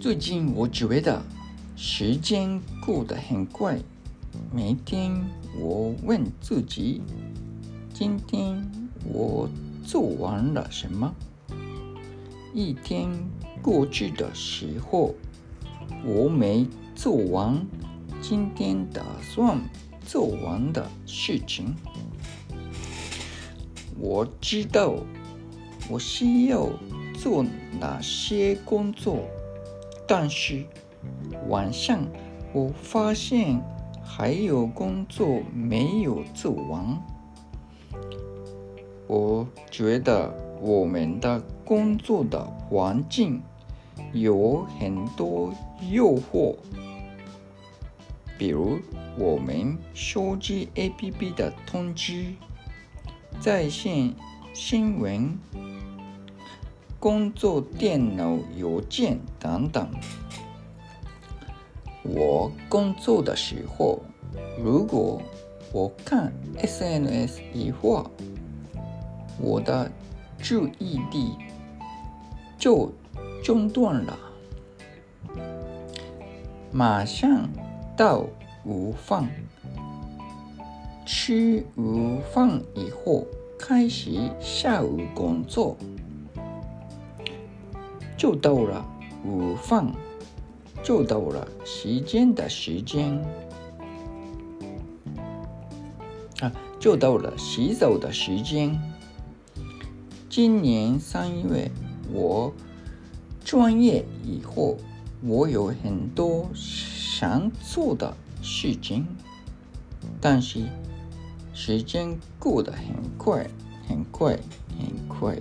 最近我觉得时间过得很快，每天我问自己：今天我做完了什么？一天过去的时候，我没做完今天打算做完的事情。我知道我需要做哪些工作。但是晚上我发现还有工作没有做完。我觉得我们的工作的环境有很多诱惑，比如我们手机 APP 的通知、在线新闻。工作电脑、邮件等等。我工作的时候，如果我看 SNS 一话，我的注意力就中断了。马上到午饭，吃午饭以后开始下午工作。就到了午饭，就到了时间的时间啊，就到了洗澡的时间。今年三月我专业以后，我有很多想做的事情，但是时间过得很快，很快，很快。